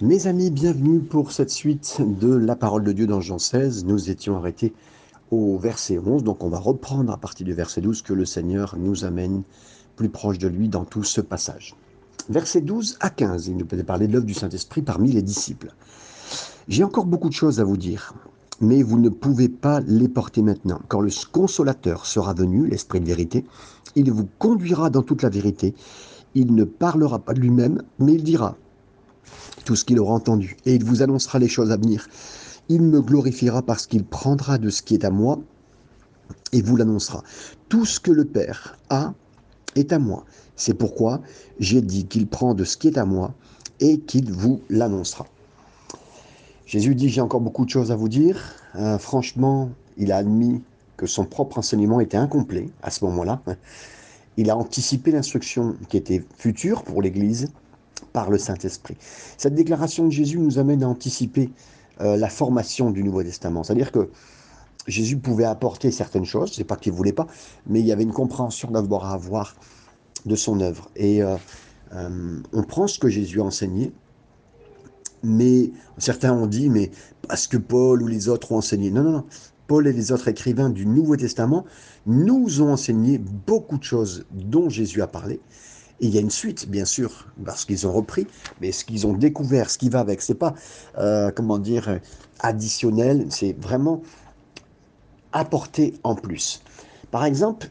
Mes amis, bienvenue pour cette suite de la parole de Dieu dans Jean 16. Nous étions arrêtés au verset 11, donc on va reprendre à partir du verset 12 que le Seigneur nous amène plus proche de lui dans tout ce passage. Verset 12 à 15, il nous peut parler de l'œuvre du Saint-Esprit parmi les disciples. J'ai encore beaucoup de choses à vous dire, mais vous ne pouvez pas les porter maintenant. Quand le consolateur sera venu, l'Esprit de vérité, il vous conduira dans toute la vérité. Il ne parlera pas de lui-même, mais il dira tout ce qu'il aura entendu, et il vous annoncera les choses à venir. Il me glorifiera parce qu'il prendra de ce qui est à moi et vous l'annoncera. Tout ce que le Père a est à moi. C'est pourquoi j'ai dit qu'il prend de ce qui est à moi et qu'il vous l'annoncera. Jésus dit, j'ai encore beaucoup de choses à vous dire. Euh, franchement, il a admis que son propre enseignement était incomplet à ce moment-là. Il a anticipé l'instruction qui était future pour l'Église par le Saint-Esprit. Cette déclaration de Jésus nous amène à anticiper euh, la formation du Nouveau Testament. C'est-à-dire que Jésus pouvait apporter certaines choses, c'est pas qu'il voulait pas, mais il y avait une compréhension d'abord à avoir de son œuvre. Et euh, euh, on prend ce que Jésus a enseigné, mais certains ont dit, mais parce que Paul ou les autres ont enseigné. Non, non, non. Paul et les autres écrivains du Nouveau Testament nous ont enseigné beaucoup de choses dont Jésus a parlé. Et il y a une suite, bien sûr, parce qu'ils ont repris, mais ce qu'ils ont découvert, ce qui va avec, c'est pas, euh, comment dire, additionnel, c'est vraiment apporté en plus. Par exemple,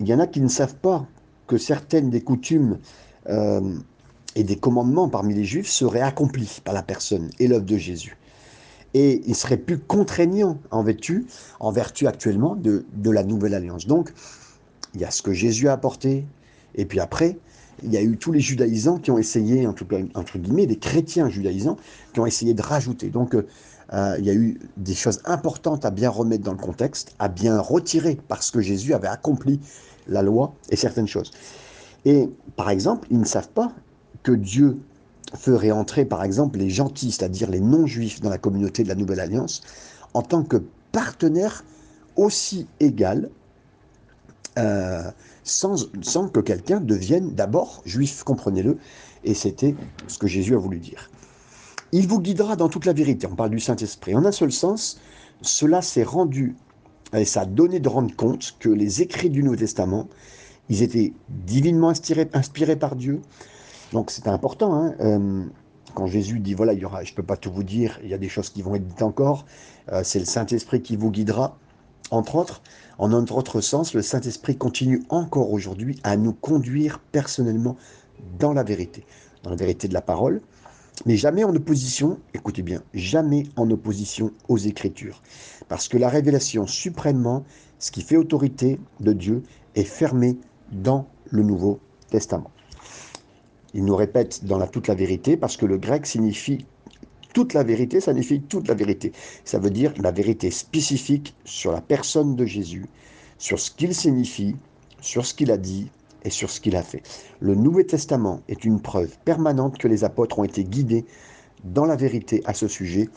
il y en a qui ne savent pas que certaines des coutumes euh, et des commandements parmi les juifs seraient accomplis par la personne et l'œuvre de Jésus. Et ils seraient plus contraignants en vertu, en vertu actuellement de, de la nouvelle alliance. Donc, il y a ce que Jésus a apporté, et puis après, il y a eu tous les judaïsants qui ont essayé, en tout cas, entre guillemets, des chrétiens judaïsants, qui ont essayé de rajouter. Donc, euh, il y a eu des choses importantes à bien remettre dans le contexte, à bien retirer, parce que Jésus avait accompli la loi et certaines choses. Et, par exemple, ils ne savent pas que Dieu ferait entrer, par exemple, les gentils, c'est-à-dire les non-juifs, dans la communauté de la Nouvelle Alliance, en tant que partenaires aussi égal euh, sans, que quelqu'un devienne d'abord juif, comprenez-le. Et c'était ce que Jésus a voulu dire. Il vous guidera dans toute la vérité. On parle du Saint-Esprit. En un seul sens, cela s'est rendu, et ça a donné de rendre compte que les écrits du Nouveau Testament, ils étaient divinement inspirés, inspirés par Dieu. Donc c'est important. Hein euh, quand Jésus dit, voilà, il y aura, je ne peux pas tout vous dire, il y a des choses qui vont être dites encore, euh, c'est le Saint-Esprit qui vous guidera. Entre autres, en un autre sens, le Saint-Esprit continue encore aujourd'hui à nous conduire personnellement dans la vérité, dans la vérité de la parole, mais jamais en opposition, écoutez bien, jamais en opposition aux Écritures. Parce que la révélation suprêmement, ce qui fait autorité de Dieu, est fermée dans le Nouveau Testament. Il nous répète dans la toute la vérité, parce que le grec signifie toute la vérité, ça signifie toute la vérité. Ça veut dire la vérité spécifique sur la personne de Jésus, sur ce qu'il signifie, sur ce qu'il a dit et sur ce qu'il a fait. Le Nouveau Testament est une preuve permanente que les apôtres ont été guidés dans la vérité à ce sujet,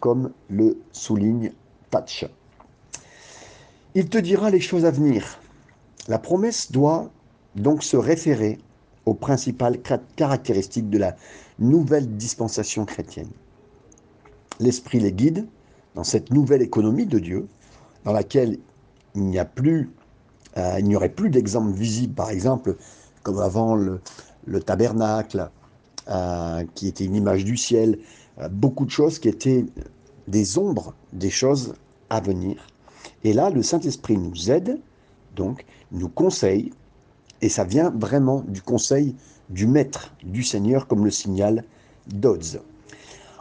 comme le souligne Tatch. Il te dira les choses à venir. La promesse doit donc se référer aux principales caractéristiques de la nouvelle dispensation chrétienne l'Esprit les guide dans cette nouvelle économie de Dieu, dans laquelle il n'y euh, aurait plus d'exemples visibles, par exemple, comme avant le, tabernacle, euh, qui était une image du ciel, euh, beaucoup de choses qui étaient des ombres des choses à venir. Et là, le Saint-Esprit nous aide, donc nous conseille, et ça vient vraiment du conseil du Maître, du Seigneur, comme le signale Dodds.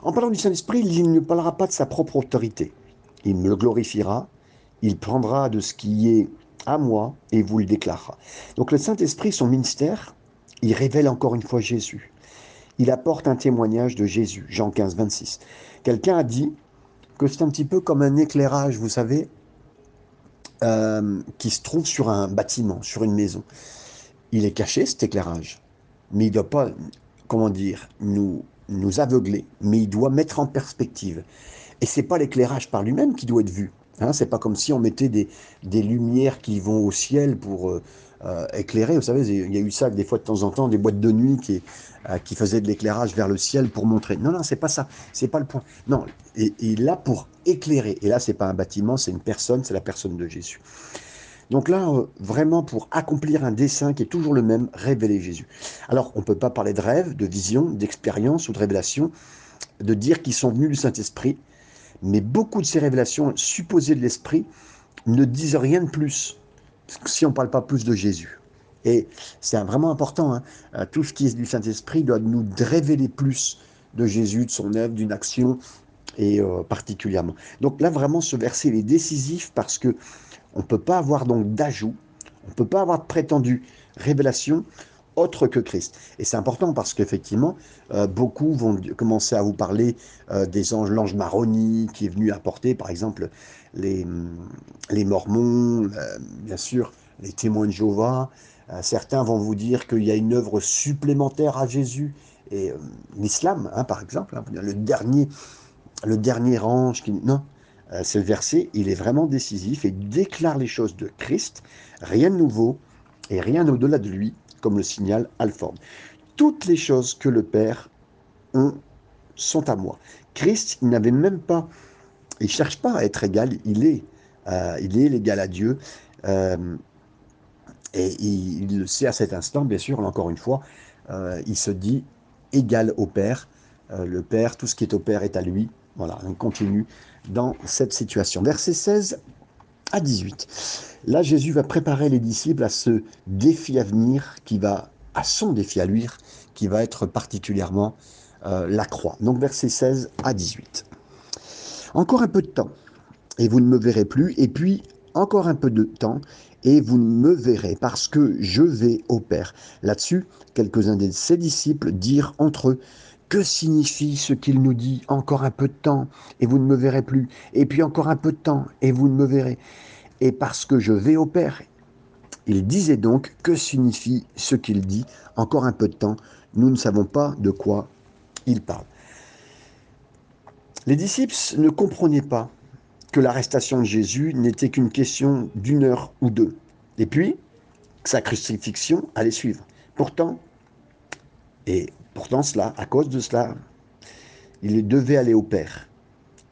En parlant du Saint-Esprit, il ne parlera pas de sa propre autorité. Il me le glorifiera, il prendra de ce qui est à moi et vous le déclarera. Donc le Saint-Esprit, son ministère, il révèle encore une fois Jésus. Il apporte un témoignage de Jésus, Jean 15, 26. Quelqu'un a dit que c'est un petit peu comme un éclairage, vous savez, euh, qui se trouve sur un bâtiment, sur une maison. Il est caché, cet éclairage, mais il ne doit pas, comment dire, nous nous aveugler, mais il doit mettre en perspective. Et c'est pas l'éclairage par lui-même qui doit être vu. Hein, c'est pas comme si on mettait des, des lumières qui vont au ciel pour, euh, euh, éclairer. Vous savez, il y a eu ça des fois de temps en temps, des boîtes de nuit qui, euh, qui faisaient de l'éclairage vers le ciel pour montrer. Non, non, c'est pas ça. C'est pas le point. Non, et, et là pour éclairer. Et là, c'est pas un bâtiment, c'est une personne, c'est la personne de Jésus. Donc là, euh, vraiment pour accomplir un dessin qui est toujours le même, révéler Jésus. Alors, on ne peut pas parler de rêve, de vision, d'expérience ou de révélation, de dire qu'ils sont venus du Saint-Esprit, mais beaucoup de ces révélations supposées de l'Esprit ne disent rien de plus si on ne parle pas plus de Jésus. Et c'est vraiment important, hein. euh, tout ce qui est du Saint-Esprit doit nous révéler plus de Jésus, de son œuvre, d'une action, et euh, particulièrement. Donc là, vraiment, ce verset est décisif parce que on ne peut pas avoir donc d'ajout, on ne peut pas avoir de prétendue révélation autre que Christ. Et c'est important parce qu'effectivement, euh, beaucoup vont commencer à vous parler euh, des anges, l'ange Maroni qui est venu apporter, par exemple, les, les Mormons, euh, bien sûr, les témoins de Jéhovah. certains vont vous dire qu'il y a une œuvre supplémentaire à Jésus. Et l'islam, hein, par exemple, hein, le dernier, le dernier ange qui... Non, euh, ce verset, il est vraiment décisif et déclare les choses de Christ, rien de nouveau et rien au-delà de lui, comme le signale Alford. Toutes les choses que le Père ont sont à moi. Christ, il n'avait même pas, il cherche pas à être égal, il est, euh, il est à Dieu. Euh, et il, le sait à cet instant, bien sûr, encore une fois, il se dit égal au Père. le Père, tout ce qui est au Père est à lui. Voilà, on continue dans cette situation. Verset 16 à 18. Là, Jésus va préparer les disciples à ce défi à venir qui va, à son défi à lui, qui va être particulièrement euh, la croix. Donc verset 16 à 18. Encore un peu de temps, et vous ne me verrez plus, et puis encore un peu de temps, et vous ne me verrez, parce que je vais au Père. Là-dessus, quelques-uns de ses disciples dirent entre eux, que signifie ce qu'il nous dit? Encore un peu de temps et vous ne me verrez plus. Et puis encore un peu de temps et vous ne me verrez. Et parce que je vais au Père. Il disait donc que signifie ce qu'il dit? Encore un peu de temps. Nous ne savons pas de quoi il parle. Les disciples ne comprenaient pas que l'arrestation de Jésus n'était qu'une question d'une heure ou deux. Et puis, sa crucifixion allait suivre. Pourtant, et Pourtant, cela, à cause de cela, ils devaient aller au Père.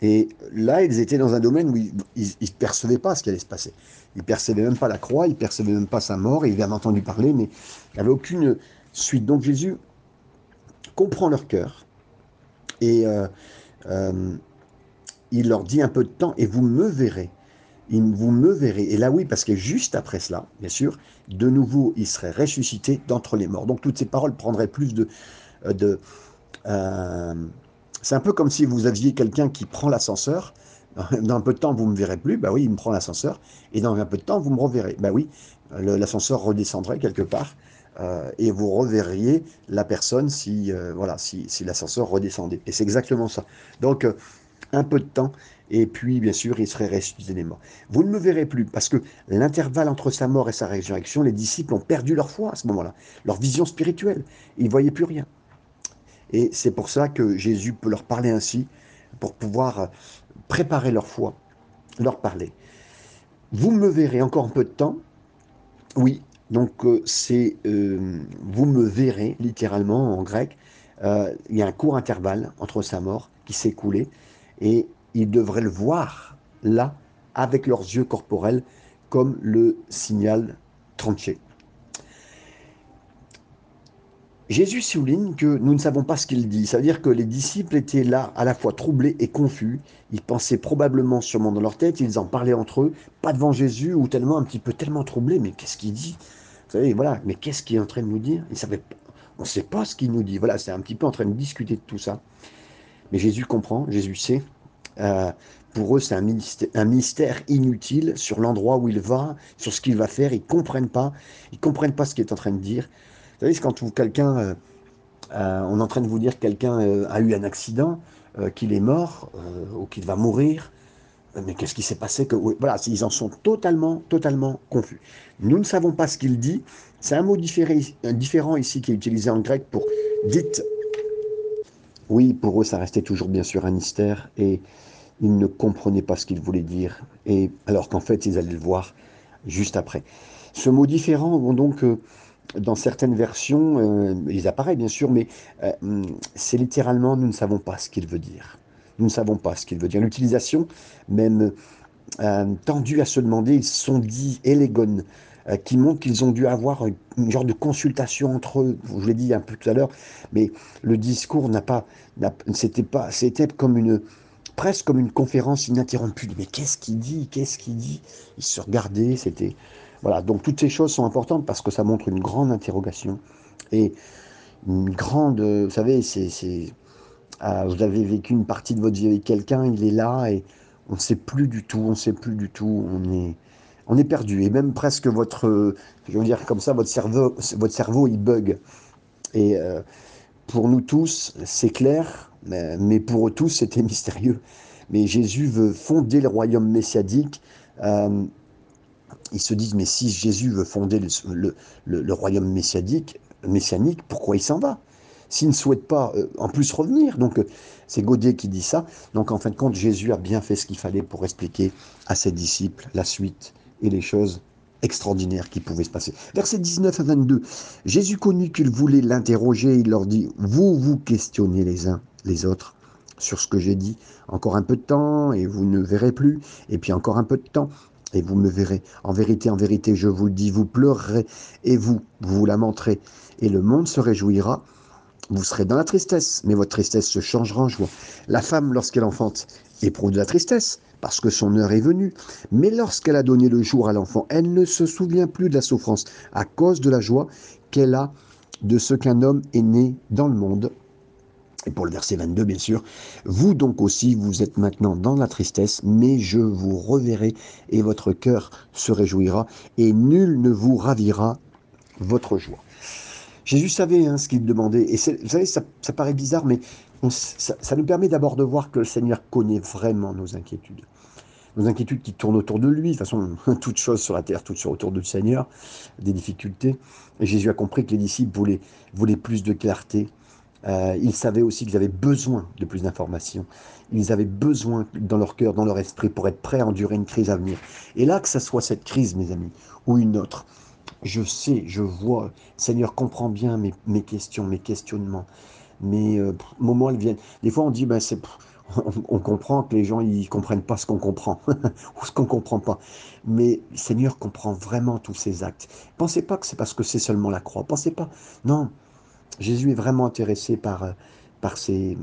Et là, ils étaient dans un domaine où ils ne percevaient pas ce qui allait se passer. Ils ne percevaient même pas la croix, ils ne percevaient même pas sa mort, ils avaient entendu parler, mais il n'y avait aucune suite. Donc Jésus comprend leur cœur et euh, euh, il leur dit un peu de temps, et vous me verrez vous me verrez. Et là, oui, parce que juste après cela, bien sûr, de nouveau, il serait ressuscité d'entre les morts. Donc toutes ces paroles prendraient plus de, de, euh, c'est un peu comme si vous aviez quelqu'un qui prend l'ascenseur. Dans un peu de temps, vous ne me verrez plus. Bah oui, il me prend l'ascenseur. Et dans un peu de temps, vous me reverrez. Bah oui, l'ascenseur redescendrait quelque part. Euh, et vous reverriez la personne si, voilà, si l'ascenseur redescendait. Et c'est exactement ça. Donc, un peu de temps, et puis, bien sûr, il serait ressuscité des morts. Vous ne me verrez plus, parce que l'intervalle entre sa mort et sa résurrection, les disciples ont perdu leur foi à ce moment-là, leur vision spirituelle. Ils ne voyaient plus rien. Et c'est pour ça que Jésus peut leur parler ainsi, pour pouvoir euh, préparer leur foi, leur parler. Vous me verrez encore un peu de temps. Oui, donc euh, c'est euh, vous me verrez littéralement en grec. il y a un court intervalle entre sa mort qui s'est écoulé et ils devraient le voir là avec leurs yeux corporels comme le signal tranché. Jésus souligne que nous ne savons pas ce qu'il dit. Ça veut dire que les disciples étaient là à la fois troublés et confus. Ils pensaient probablement sûrement dans leur tête, ils en parlaient entre eux, pas devant Jésus ou tellement un petit peu tellement troublés. Mais qu'est-ce qu'il dit? Vous savez, voilà, mais qu'est-ce qu'il est en train de nous dire? Ils savaient, On ne sait pas ce qu'il nous dit. Voilà, c'est un petit peu en train de discuter de tout ça. Mais Jésus comprend, Jésus sait. Euh, pour eux, c'est un un mystère, inutile sur l'endroit où il va, sur ce qu'il va faire. Ils comprennent pas. Ils comprennent pas ce qu'il est en train de dire. Vous savez, quand quelqu'un, euh, euh, on est en train de vous dire que quelqu'un euh, a eu un accident, qu'il est mort ou qu'il va mourir. Mais qu'est-ce qui s'est passé voilà, ils en sont totalement, totalement confus. Nous ne savons pas ce qu'il dit. C'est un mot différent ici qui est utilisé en grec pour dites. Oui, pour eux, ça restait toujours bien sûr un mystère et ils ne comprenaient pas ce qu'il voulait dire. Et alors qu'en fait, ils allaient le voir juste après. Ce mot différent, bon, donc, dans certaines versions, euh, ils apparaissent bien sûr, mais euh, hum, c'est littéralement nous ne savons pas ce qu'il veut dire. Nous ne savons pas ce qu'il veut dire. L'utilisation, même tendue à se demander, ils sont dit élégones, qui montrent qu'ils ont dû avoir une, genre de consultation entre eux. Je l'ai dit un peu tout à l'heure, mais le discours n'a pas, c'était pas, c'était comme une, presque comme une conférence ininterrompue. Mais qu'est-ce qu'il dit? Qu'est-ce qu'il dit? Ils se regardaient, c'était... Voilà, donc toutes ces choses sont importantes parce que ça montre une grande interrogation et une grande... Vous savez. Ah, vous avez vécu une partie de votre vie avec quelqu'un, il est là et on ne sait plus du tout, on ne sait plus du tout, on est, on est perdu. Et même presque votre, je veux dire comme ça, votre cerveau, votre cerveau il bug. Et euh, pour nous tous, c'est clair, mais pour eux tous, c'était mystérieux. Mais Jésus veut fonder le royaume messianique. Euh, ils se disent, mais si Jésus veut fonder le, royaume messianique, messianique, pourquoi il s'en va? S'il ne souhaite pas euh, en plus revenir. Donc euh, c'est Gaudier qui dit ça. Donc en fin de compte, Jésus a bien fait ce qu'il fallait pour expliquer à ses disciples la suite et les choses extraordinaires qui pouvaient se passer. Verset 19 à 22. Jésus connut qu'il voulait l'interroger. Il leur dit, vous vous questionnez les uns les autres sur ce que j'ai dit. Encore un peu de temps et vous ne verrez plus. Et puis encore un peu de temps et vous me verrez. En vérité, en vérité, je vous le dis, vous pleurerez et vous, vous lamenterez. Et le monde se réjouira. Vous serez dans la tristesse, mais votre tristesse se changera en joie. La femme, lorsqu'elle enfante, éprouve de la tristesse, parce que son heure est venue. Mais lorsqu'elle a donné le jour à l'enfant, elle ne se souvient plus de la souffrance, à cause de la joie qu'elle a de ce qu'un homme est né dans le monde. Pour le verset 22, bien sûr, vous donc aussi, vous êtes maintenant dans la tristesse, mais je vous reverrai et votre cœur se réjouira et nul ne vous ravira votre joie. Jésus savait hein, ce qu'il demandait. Et vous savez, ça, paraît bizarre, mais ça, ça, nous permet d'abord de voir que le Seigneur connaît vraiment nos inquiétudes. Nos inquiétudes qui tournent autour de lui. De toute façon, toutes choses sur la terre, toutes sur autour du Seigneur, des difficultés. Et Jésus a compris que les disciples voulaient, voulaient plus de clarté, euh, ils savaient aussi qu'ils avaient besoin de plus d'informations. Ils avaient besoin dans leur cœur, dans leur esprit, pour être prêts à endurer une crise à venir. Et là, que ce soit cette crise, mes amis, ou une autre, je sais, je vois, Seigneur comprend bien mes, questions, mes questionnements. Mes euh, moments, elles viennent. Des fois, on dit, ben, c'est, on, comprend que les gens, ils comprennent pas ce qu'on comprend, ou ce qu'on comprend pas. Mais Seigneur comprend vraiment tous ces actes. Pensez pas que c'est parce que c'est seulement la croix. Pensez pas. Non, Jésus est vraiment intéressé par, euh, par, ces,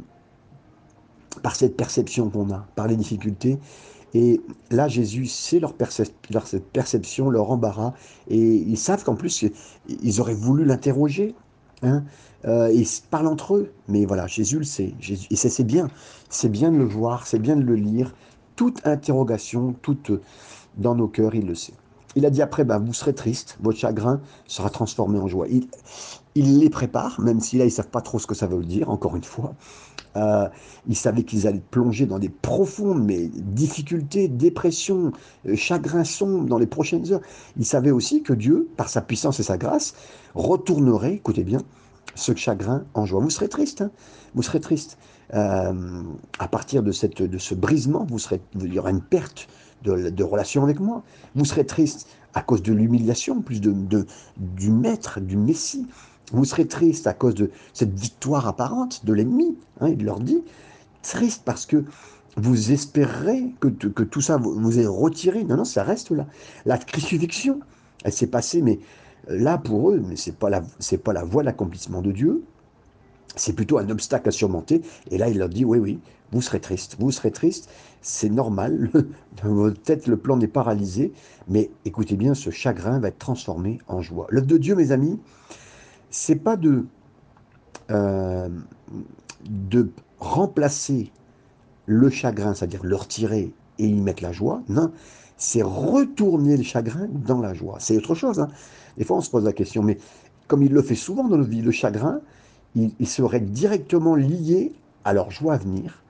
par cette perception qu'on a, par les difficultés. Et là, Jésus sait leur, leur perception, leur embarras, et ils savent qu'en plus, ils auraient voulu l'interroger. Hein euh, ils parlent entre eux, mais voilà, Jésus le sait. Jésus, et c'est bien, c'est bien de le voir, c'est bien de le lire. Toute interrogation, toute dans nos cœurs, il le sait. Il a dit après, ben, vous serez triste, votre chagrin sera transformé en joie. Il les prépare, même si là, ils ne savent pas trop ce que ça veut dire, encore une fois. Euh, ils savaient qu'ils allaient plonger dans des profondes mais difficultés, dépressions, euh, chagrins sombres dans les prochaines heures. Ils savaient aussi que Dieu, par sa puissance et sa grâce, retournerait, écoutez bien, ce chagrin en joie. Vous serez triste, hein vous serez triste. Euh, à partir de, cette, de ce brisement, vous serez, il y aura une perte de, relation avec moi. Vous serez triste à cause de l'humiliation, plus de, du maître, du Messie. Vous serez triste à cause de cette victoire apparente de l'ennemi. Hein, il leur dit, triste parce que vous espérez que, tout ça vous, est retiré. Non, non, ça reste là. La crucifixion, elle s'est passée, mais là pour eux, mais c'est pas la, voie de l'accomplissement de Dieu. C'est plutôt un obstacle à surmonter. Et là, il leur dit, oui, oui, vous serez triste, vous serez triste, c'est normal, tête, le plan n'est pas réalisé, mais écoutez bien, ce chagrin va être transformé en joie. L'œuvre de Dieu, mes amis, c'est pas de, euh, de remplacer le chagrin, c'est-à-dire le retirer et y mettre la joie, non, c'est retourner le chagrin dans la joie. C'est autre chose. Hein. Des fois, on se pose la question, mais comme il le fait souvent dans notre vie, le chagrin, il, il serait directement lié à leur joie à venir,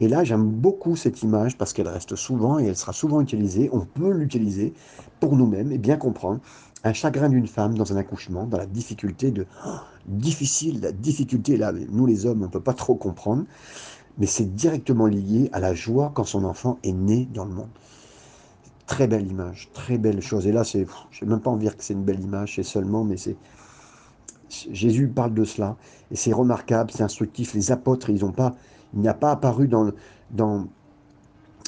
et là, j'aime beaucoup cette image parce qu'elle reste souvent et elle sera souvent utilisée. On peut l'utiliser pour nous-mêmes et bien comprendre un chagrin d'une femme dans un accouchement, dans la difficulté de oh, difficile, la difficulté là, nous les hommes, on ne peut pas trop comprendre, mais c'est directement lié à la joie quand son enfant est né dans le monde. Très belle image, très belle chose. Et là, c'est, je même pas envie dire que c'est une belle image, c'est seulement, mais c'est, Jésus parle de cela, et c'est remarquable, c'est instructif. Les apôtres, ils ont pas, il n'y a pas apparu dans,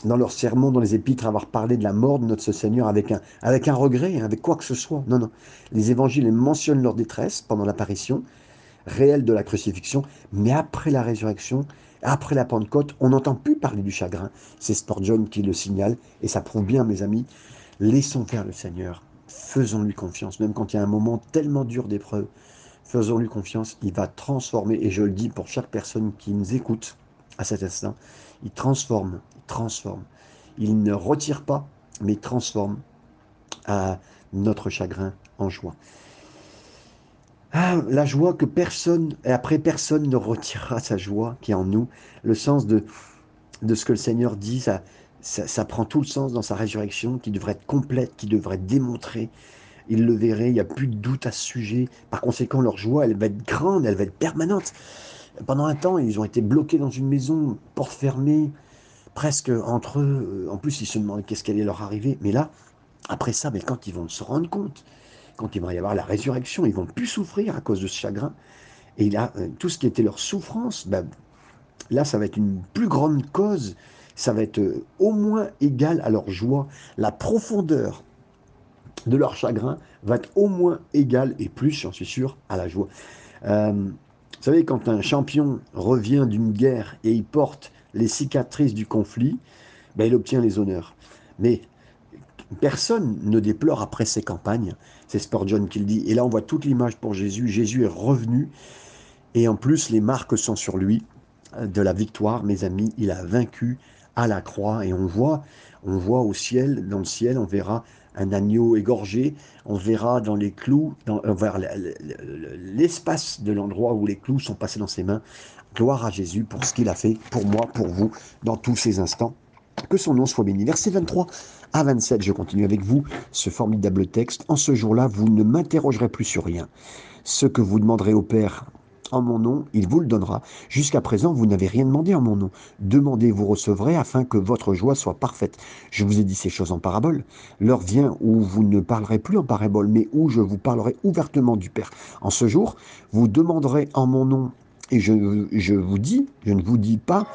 dans leur sermon, dans les épîtres, avoir parlé de la mort de notre Seigneur avec un, avec un regret, hein, avec quoi que ce soit. Non, non. Les évangiles mentionnent leur détresse pendant l'apparition réelle de la crucifixion, mais après la résurrection, après la Pentecôte, on n'entend plus parler du chagrin. C'est Spurgeon qui le signale, et ça prouve bien, mes amis. Laissons faire le Seigneur, faisons-lui confiance, même quand il y a un moment tellement dur d'épreuve. Faisons-lui confiance, il va transformer, et je le dis pour chaque personne qui nous écoute à cet instant, il transforme, transforme. Il ne retire pas, mais transforme notre chagrin en joie. Ah, la joie que personne, et après personne ne retirera sa joie qui est en nous. Le sens de, de ce que le Seigneur dit, ça, ça, prend tout le sens dans sa résurrection, qui devrait être complète, qui devrait être démontrée. Ils le verraient, il n'y a plus de doute à ce sujet. Par conséquent, leur joie, elle va être grande, elle va être permanente. Pendant un temps, ils ont été bloqués dans une maison, porte fermée, presque entre eux. En plus, ils se demandaient qu'est-ce qui allait leur arriver. Mais là, après ça, mais quand ils vont se rendre compte quand il va y avoir la résurrection, ils vont plus souffrir à cause de ce chagrin. Et là, euh, tout ce qui était leur souffrance, ben, là, ça va être une plus grande cause. Ça va être euh, au moins égal à leur joie. La profondeur de leur chagrin va être au moins égal et plus, j'en suis sûr, à la joie. Euh, vous savez, quand un champion revient d'une guerre et il porte les cicatrices du conflit, ben, il obtient les honneurs. Mais personne ne déplore après ses campagnes. C'est Spurgeon qui le dit. Et là, on voit toute l'image pour Jésus. Jésus est revenu. Et en plus, les marques sont sur lui de la victoire, mes amis. Il a vaincu à la croix. Et on voit, on voit au ciel, dans le ciel, on verra un agneau égorgé. On verra dans les clous, dans, l'espace de l'endroit où les clous sont passés dans ses mains. Gloire à Jésus pour ce qu'il a fait pour moi, pour vous, dans tous ces instants. Que son nom soit béni. Verset 23 à 27, je continue avec vous ce formidable texte. En ce jour-là, vous ne m'interrogerez plus sur rien. Ce que vous demanderez au Père en mon nom, il vous le donnera. Jusqu'à présent, vous n'avez rien demandé en mon nom. Demandez, vous recevrez, afin que votre joie soit parfaite. Je vous ai dit ces choses en parabole. L'heure vient où vous ne parlerez plus en parabole, mais où je vous parlerai ouvertement du Père. En ce jour, vous demanderez en mon nom, et je, je vous dis, je ne vous dis pas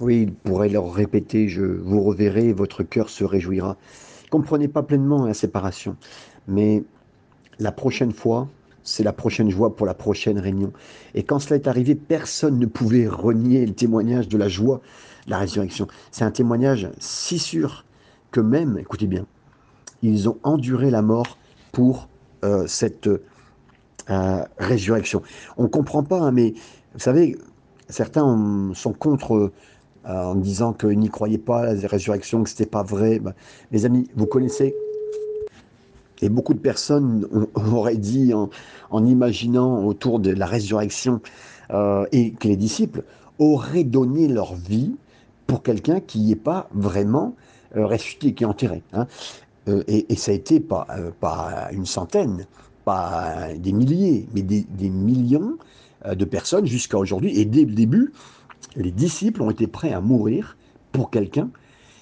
oui, il pourrait leur répéter, je vous reverrai, votre cœur se réjouira. Comprenez pas pleinement la séparation, mais la prochaine fois, c'est la prochaine joie pour la prochaine réunion. Et quand cela est arrivé, personne ne pouvait renier le témoignage de la joie de la résurrection. C'est un témoignage si sûr que même, écoutez bien, ils ont enduré la mort pour euh, cette euh, résurrection. On ne comprend pas, hein, mais vous savez, certains sont contre euh, en disant qu'ils n'y croyaient pas à la résurrection, que ce n'était pas vrai. Bah, mes amis, vous connaissez et beaucoup de personnes auraient dit en, imaginant autour de la résurrection euh, et que les disciples auraient donné leur vie pour quelqu'un qui n'y est pas vraiment euh, ressuscité, qui est enterré. Hein. et, ça a été pas, une centaine, pas des milliers, mais des millions de personnes jusqu'à aujourd'hui. Et dès le début, les disciples ont été prêts à mourir pour quelqu'un,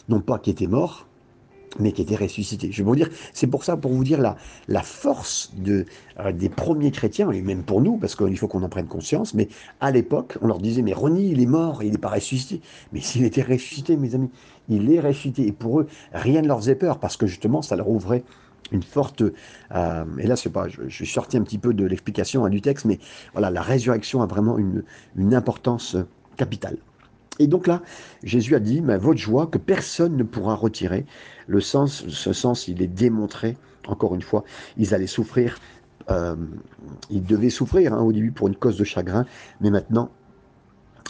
non pas qui était mort, mais qui était ressuscité. Je vais vous dire, c'est pour ça, pour vous dire la, force de, euh, des premiers chrétiens, et même pour nous, parce qu'il faut qu'on en prenne conscience, mais à l'époque, on leur disait, mais Ronnie, il est mort, il n'est pas ressuscité. Mais s'il était ressuscité, mes amis, il est ressuscité. Et pour eux, rien ne leur faisait peur, parce que justement, ça leur ouvrait une forte... Euh, et là, c'est pas, je, suis sorti un petit peu de l'explication hein, du texte, mais voilà, la résurrection a vraiment une, une importance capital. Et donc là, Jésus a dit, mais votre joie que personne ne pourra retirer. Le sens, ce sens, il est démontré, encore une fois, ils allaient souffrir, euh, ils devaient souffrir hein, au début pour une cause de chagrin, mais maintenant,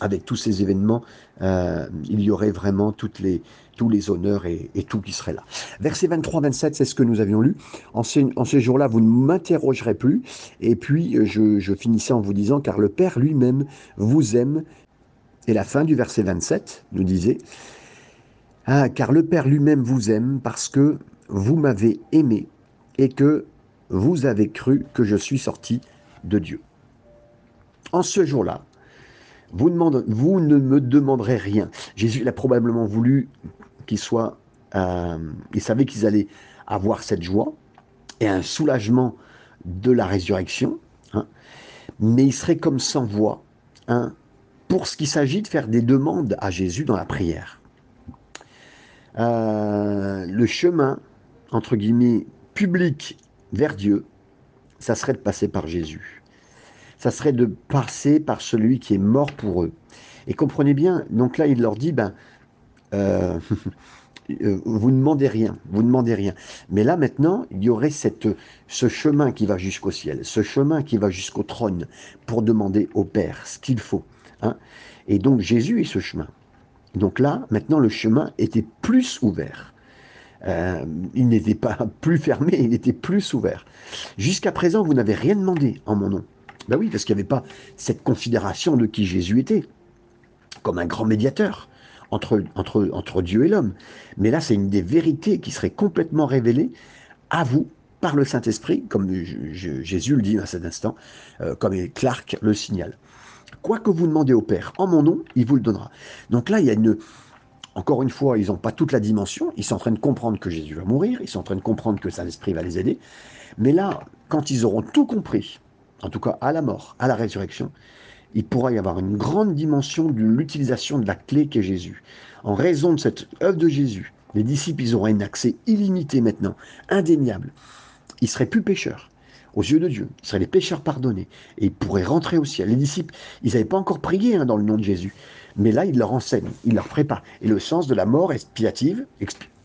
avec tous ces événements, euh, il y aurait vraiment tous les honneurs et, tout qui serait là. Verset 23-27, c'est ce que nous avions lu. En ces, en jours-là, vous ne m'interrogerez plus. Et puis, je finissais en vous disant, car le Père lui-même vous aime et la fin du verset 27 nous disait ah, car le Père lui-même vous aime parce que vous m'avez aimé et que vous avez cru que je suis sorti de Dieu. En ce jour-là, vous, ne me demanderez rien. Jésus l'a probablement voulu qu'ils soient, euh, ils savaient qu'ils allaient avoir cette joie et un soulagement de la résurrection, hein, mais ils seraient comme sans voix hein, pour ce qu'il s'agit de faire des demandes à Jésus dans la prière. Euh, le chemin, entre guillemets, public vers Dieu, ça serait de passer par Jésus. Ça serait de passer par celui qui est mort pour eux. Et comprenez bien, donc là, il leur dit, ben, euh, euh, vous ne demandez rien, vous ne demandez rien. Mais là, maintenant, il y aurait cette, ce chemin qui va jusqu'au ciel, ce chemin qui va jusqu'au trône pour demander au Père ce qu'il faut. Hein. Et donc, Jésus est ce chemin. Donc là, maintenant, le chemin était plus ouvert. Euh, il n'était pas plus fermé, il était plus ouvert. Jusqu'à présent, vous n'avez rien demandé en mon nom. Ben oui, parce qu'il n'y avait pas cette considération de qui Jésus était, comme un grand médiateur entre, Dieu et l'homme. Mais là, c'est une des vérités qui serait complètement révélée à vous par le Saint-Esprit, comme Jésus le dit à cet instant, euh, comme Clark le signale. Quoi que vous demandez au Père en mon nom, il vous le donnera. Donc là, il y a une, encore une fois, ils n'ont pas toute la dimension. Ils sont en train de comprendre que Jésus va mourir. Ils sont en train de comprendre que Saint-Esprit va les aider. Mais là, quand ils auront tout compris, en tout cas à la mort, à la résurrection, il pourra y avoir une grande dimension de l'utilisation de la clé qu'est Jésus. En raison de cette œuvre de Jésus, les disciples, ils auront un accès illimité maintenant, indéniable. Ils seraient plus pécheurs aux yeux de Dieu. Seraient les pécheurs pardonnés. Et ils pourraient rentrer au ciel. Les disciples, ils n'avaient pas encore prié hein, dans le nom de Jésus. Mais là, il leur enseigne, il leur prépare. Et le sens de la mort expiative,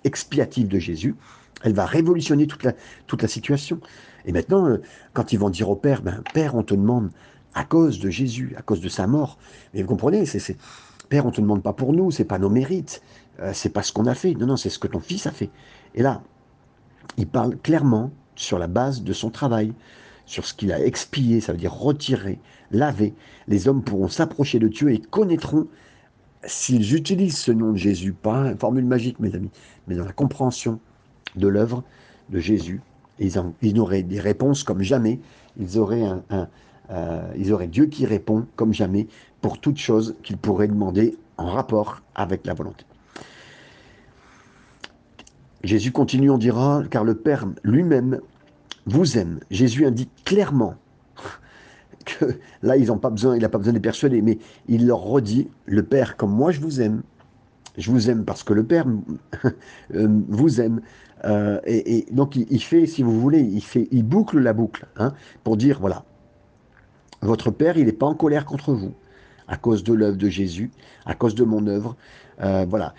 expiative de Jésus, elle va révolutionner toute la, toute la situation. Et maintenant, euh, quand ils vont dire au Père, ben, Père, on te demande, à cause de Jésus, à cause de sa mort, mais vous comprenez, c'est, Père, on te demande pas pour nous, c'est pas nos mérites, euh, c'est pas ce qu'on a fait, non, non, c'est ce que ton fils a fait. Et là, il parle clairement sur la base de son travail, sur ce qu'il a expié, ça veut dire retiré, lavé. Les hommes pourront s'approcher de Dieu et connaîtront, s'ils utilisent ce nom de Jésus, pas une formule magique, mes amis, mais dans la compréhension de l'œuvre de Jésus, ils, ils, auraient des réponses comme jamais, ils auraient, euh, ils auraient Dieu qui répond comme jamais pour toute chose qu'ils pourraient demander en rapport avec la volonté. Jésus continue, on dira, car le Père lui-même vous aime. Jésus indique clairement que là, ils n'ont pas besoin, il n'a pas besoin de les persuader, mais il leur redit, le Père, comme moi je vous aime, je vous aime parce que le Père euh, vous aime. Euh, et, donc il, fait, si vous voulez, il, fait, il boucle la boucle hein, pour dire, voilà, votre Père, il n'est pas en colère contre vous à cause de l'œuvre de Jésus, à cause de mon œuvre. Euh, voilà,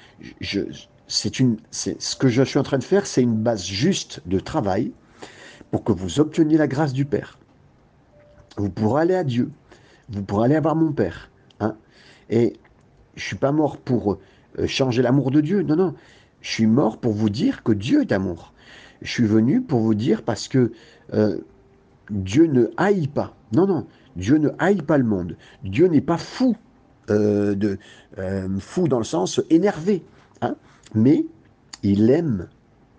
c'est ce que je suis en train de faire, c'est une base juste de travail pour que vous obteniez la grâce du Père. Vous pourrez aller à Dieu, vous pourrez aller voir mon Père. Hein Et je suis pas mort pour euh, changer l'amour de Dieu, non, non. Je suis mort pour vous dire que Dieu est amour. Je suis venu pour vous dire parce que euh, Dieu ne haït pas. Non, non. Dieu ne haït pas le monde. Dieu n'est pas fou, euh, de, fou dans le sens énervé. Hein mais il aime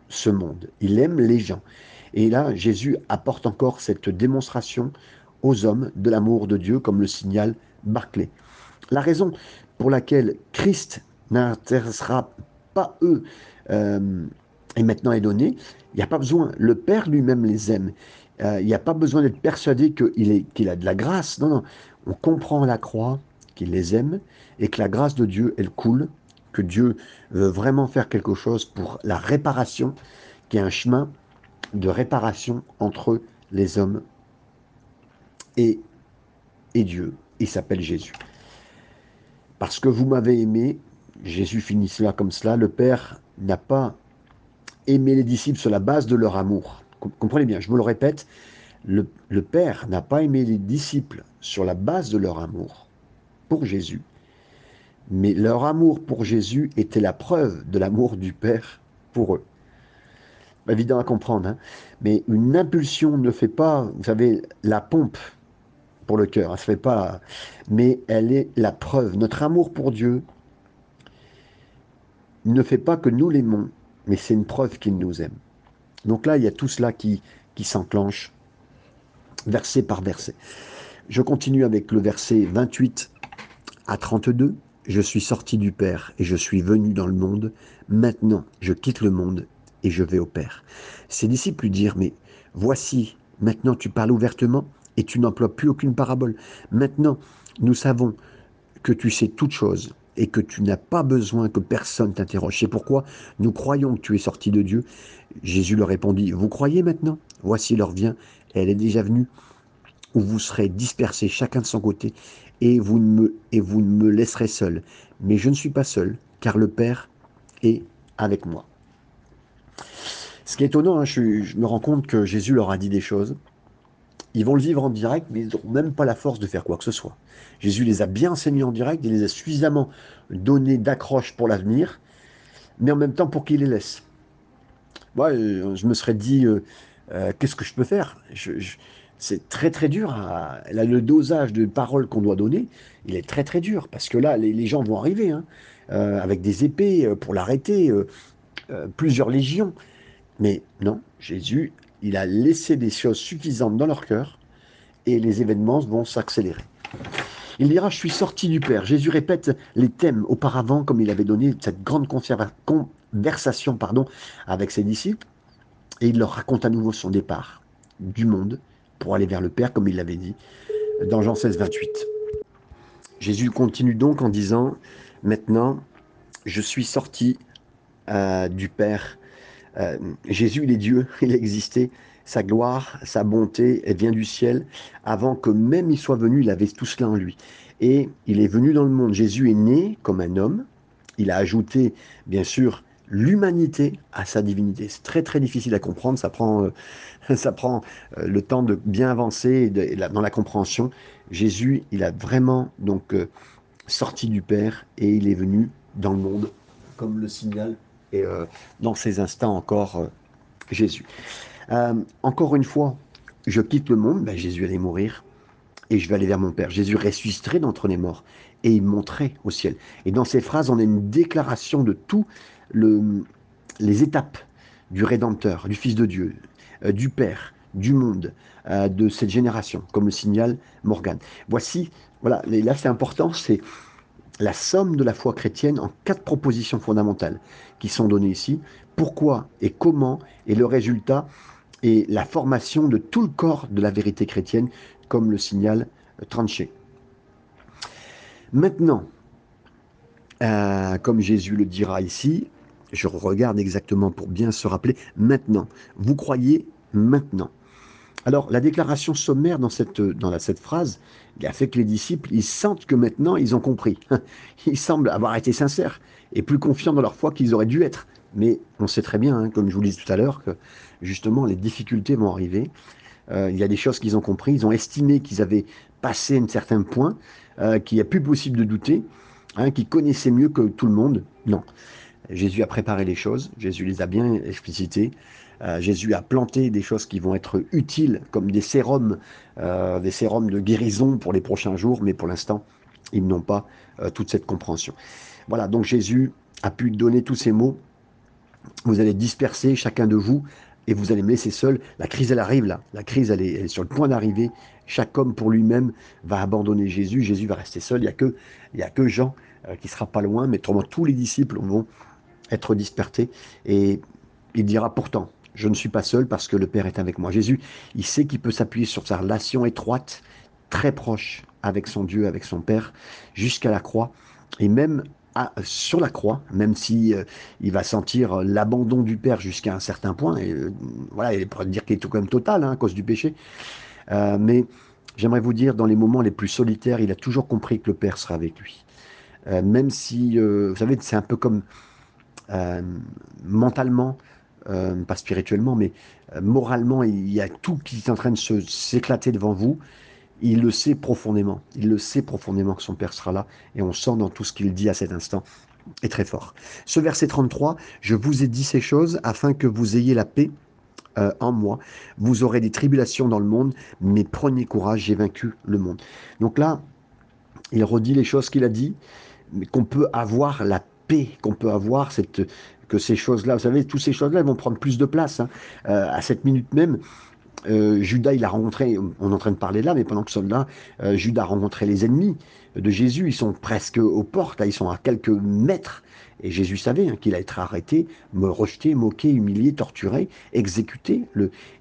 ce monde. Il aime les gens. Et là, Jésus apporte encore cette démonstration aux hommes de l'amour de Dieu, comme le signale Barclay. La raison pour laquelle Christ n'intéressera pas eux euh, et maintenant est donnée, il n'y a pas besoin. Le Père lui-même les aime. Euh, il n'y a pas besoin d'être persuadé qu'il qu'il a de la grâce. Non, non. On comprend à la croix qu'il les aime et que la grâce de Dieu, elle coule, que Dieu veut vraiment faire quelque chose pour la réparation, qui est un chemin de réparation entre les hommes et, et Dieu. Il s'appelle Jésus. Parce que vous m'avez aimé, Jésus finit cela comme cela, le Père n'a pas aimé les disciples sur la base de leur amour. Comprenez bien, je vous le répète, le, le Père n'a pas aimé les disciples sur la base de leur amour pour Jésus, mais leur amour pour Jésus était la preuve de l'amour du Père pour eux évident à comprendre, hein. mais une impulsion ne fait pas, vous savez, la pompe pour le cœur, elle se fait pas, mais elle est la preuve. Notre amour pour Dieu ne fait pas que nous l'aimons, mais c'est une preuve qu'il nous aime. Donc là, il y a tout cela qui, qui s'enclenche, verset par verset. Je continue avec le verset 28 à 32. je suis sorti du Père et je suis venu dans le monde. Maintenant, je quitte le monde et je vais au Père. Ses disciples lui dirent, mais voici, maintenant tu parles ouvertement et tu n'emploies plus aucune parabole. Maintenant, nous savons que tu sais toutes choses et que tu n'as pas besoin que personne t'interroge. C'est pourquoi nous croyons que tu es sorti de Dieu. Jésus leur répondit, vous croyez maintenant? Voici l'heure vient, elle est déjà venue, où vous serez dispersés chacun de son côté, et vous, ne me, et vous ne me laisserez seul. Mais je ne suis pas seul, car le Père est avec moi. Ce qui est étonnant, hein, je, me rends compte que Jésus leur a dit des choses, ils vont le vivre en direct, mais ils n'auront même pas la force de faire quoi que ce soit. Jésus les a bien enseignés en direct, il les a suffisamment donnés d'accroche pour l'avenir, mais en même temps pour qu'ils les laissent. Moi, euh, je me serais dit, euh, euh, qu'est-ce que je peux faire? C'est très très dur. là, le dosage de paroles qu'on doit donner, il est très très dur, parce que là, les, gens vont arriver, hein, avec des épées pour l'arrêter, plusieurs légions. Mais non, Jésus il a laissé des choses suffisantes dans leur cœur et les événements vont s'accélérer. Il dira, je suis sorti du Père. Jésus répète les thèmes auparavant, comme il avait donné cette grande conversation avec ses disciples, et il leur raconte à nouveau son départ du monde pour aller vers le Père, comme il l'avait dit dans Jean 16, 28. Jésus continue donc en disant, maintenant, je suis sorti euh, du Père euh, Jésus, il est Dieu, il existait. Sa gloire, sa bonté, elle vient du ciel. Avant que même il soit venu, il avait tout cela en lui. Et il est venu dans le monde. Jésus est né comme un homme. Il a ajouté, bien sûr, l'humanité à sa divinité. C'est très très difficile à comprendre. Ça prend, euh, ça prend euh, le temps de bien avancer dans la compréhension. Jésus, il a vraiment donc sorti du Père et il est venu dans le monde, comme le signal et euh, dans ces instants encore euh, Jésus. Euh, encore une fois, je quitte le monde, ben, Jésus allait mourir et je vais aller vers mon Père. Jésus ressusciterait d'entre les morts et il monterait au ciel. Et dans ces phrases, on a une déclaration de tout le, les étapes du Rédempteur, du Fils de Dieu, du Père, du monde, de cette génération, comme le signale Morgan. Voici, voilà, là c'est important, c'est la somme de la foi chrétienne en quatre propositions fondamentales qui sont données ici. Pourquoi et comment et le résultat et la formation de tout le corps de la vérité chrétienne, comme le signale Tranché. Maintenant, euh, comme Jésus le dira ici, je regarde exactement pour bien se rappeler, maintenant, vous croyez maintenant. Alors, la déclaration sommaire dans cette, dans cette phrase, il a fait que les disciples, ils sentent que maintenant, ils ont compris. Ils semblent avoir été sincères et plus confiants dans leur foi qu'ils auraient dû être. Mais on sait très bien, hein, comme je vous le disais tout à l'heure, que justement, les difficultés vont arriver. Euh, il y a des choses qu'ils ont compris. Ils ont estimé qu'ils avaient passé un certain point, euh, qu'il n'y a plus possible de douter, hein, qu'ils connaissaient mieux que tout le monde. Non. Jésus a préparé les choses, Jésus les a bien explicitées. Euh, Jésus a planté des choses qui vont être utiles, comme des sérums, euh, des sérums de guérison pour les prochains jours, mais pour l'instant, ils n'ont pas euh, toute cette compréhension. Voilà, donc Jésus a pu donner tous ces mots. Vous allez disperser chacun de vous et vous allez me laisser seul. La crise, elle arrive là. La crise, elle est, sur le point d'arriver. Chaque homme pour lui-même va abandonner Jésus. Jésus va rester seul. Il n'y a, que, Jean qui sera pas loin, mais tous les disciples vont être dispersés. Et il dira pourtant, je ne suis pas seul parce que le Père est avec moi. Jésus, il sait qu'il peut s'appuyer sur sa relation étroite, très proche avec son Dieu, avec son Père, jusqu'à la croix. Et même sur la croix, même si euh, il va sentir l'abandon du Père jusqu'à un certain point, et euh, voilà, il pourrait dire qu'il est tout quand même total hein, à cause du péché. Euh, mais j'aimerais vous dire, dans les moments les plus solitaires, il a toujours compris que le Père sera avec lui. même si, vous savez, c'est un peu comme mentalement, euh, pas spirituellement, mais euh, moralement, il y a tout qui est en train de s'éclater devant vous. Il le sait profondément. Il le sait profondément que son Père sera là. Et on sent dans tout ce qu'il dit à cet instant est très fort. Ce verset 33, je vous ai dit ces choses afin que vous ayez la paix euh, en moi. Vous aurez des tribulations dans le monde, mais prenez courage, j'ai vaincu le monde. Donc là, il redit les choses qu'il a dit, mais qu'on peut avoir la paix, qu'on peut avoir cette, que ces choses-là, vous savez, toutes ces choses-là vont prendre plus de place. Hein. Euh, à cette minute même, euh, Judas, il a rencontré, on est en train de parler là, mais pendant que là, euh, Judas a rencontré les ennemis de Jésus. Ils sont presque aux portes, ils sont à quelques mètres. Et Jésus savait hein, qu'il allait être arrêté, me rejeté, moqué, humilié, torturé, exécuté.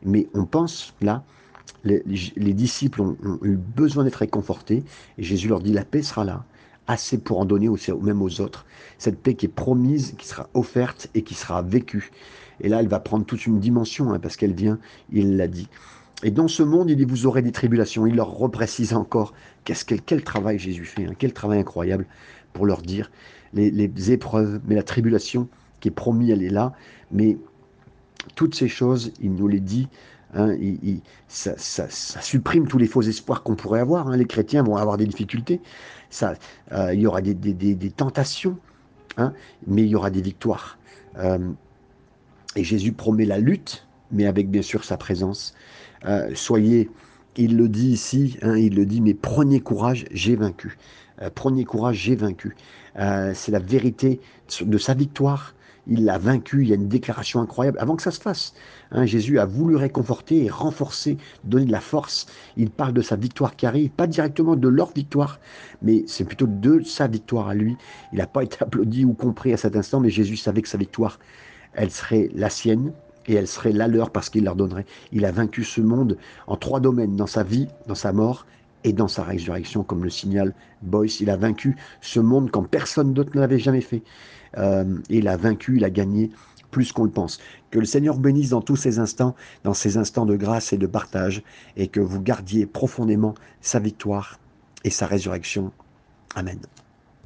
Mais on pense là, les, disciples ont, eu besoin d'être réconfortés. Et Jésus leur dit la paix sera là, assez pour en donner aussi, même aux autres. Cette paix qui est promise, qui sera offerte et qui sera vécue. Et là, elle va prendre toute une dimension, hein, parce qu'elle vient, il l'a dit. Et dans ce monde, il dit, vous aurez des tribulations. Il leur reprécise encore qu'est-ce quel travail Jésus fait, hein, quel travail incroyable pour leur dire les, épreuves, mais la tribulation qui est promis, elle est là. Mais toutes ces choses, il nous les dit, hein, ça, supprime tous les faux espoirs qu'on pourrait avoir. Les chrétiens vont avoir des difficultés, euh, il y aura des, tentations, mais il y aura des victoires. Euh, et Jésus promet la lutte, mais avec bien sûr sa présence. Euh, soyez, il le dit ici, hein, il le dit, mais prenez courage, j'ai vaincu. Prenez courage, j'ai vaincu. C'est la vérité de sa victoire. Il l'a vaincu, il y a une déclaration incroyable avant que ça se fasse. Hein, Jésus a voulu réconforter et renforcer, donner de la force. Il parle de sa victoire qui arrive, pas directement de leur victoire, mais c'est plutôt de sa victoire à lui. Il n'a pas été applaudi ou compris à cet instant, mais Jésus savait que sa victoire elle serait la sienne et elle serait la leur parce qu'il leur donnerait. Il a vaincu ce monde en trois domaines, dans sa vie, dans sa mort et dans sa résurrection, comme le signale Boyce. Il a vaincu ce monde quand personne d'autre ne l'avait jamais fait. Euh, il a vaincu, il a gagné plus qu'on le pense. Que le Seigneur bénisse dans tous ces instants, dans ces instants de grâce et de partage, et que vous gardiez profondément sa victoire et sa résurrection. Amen.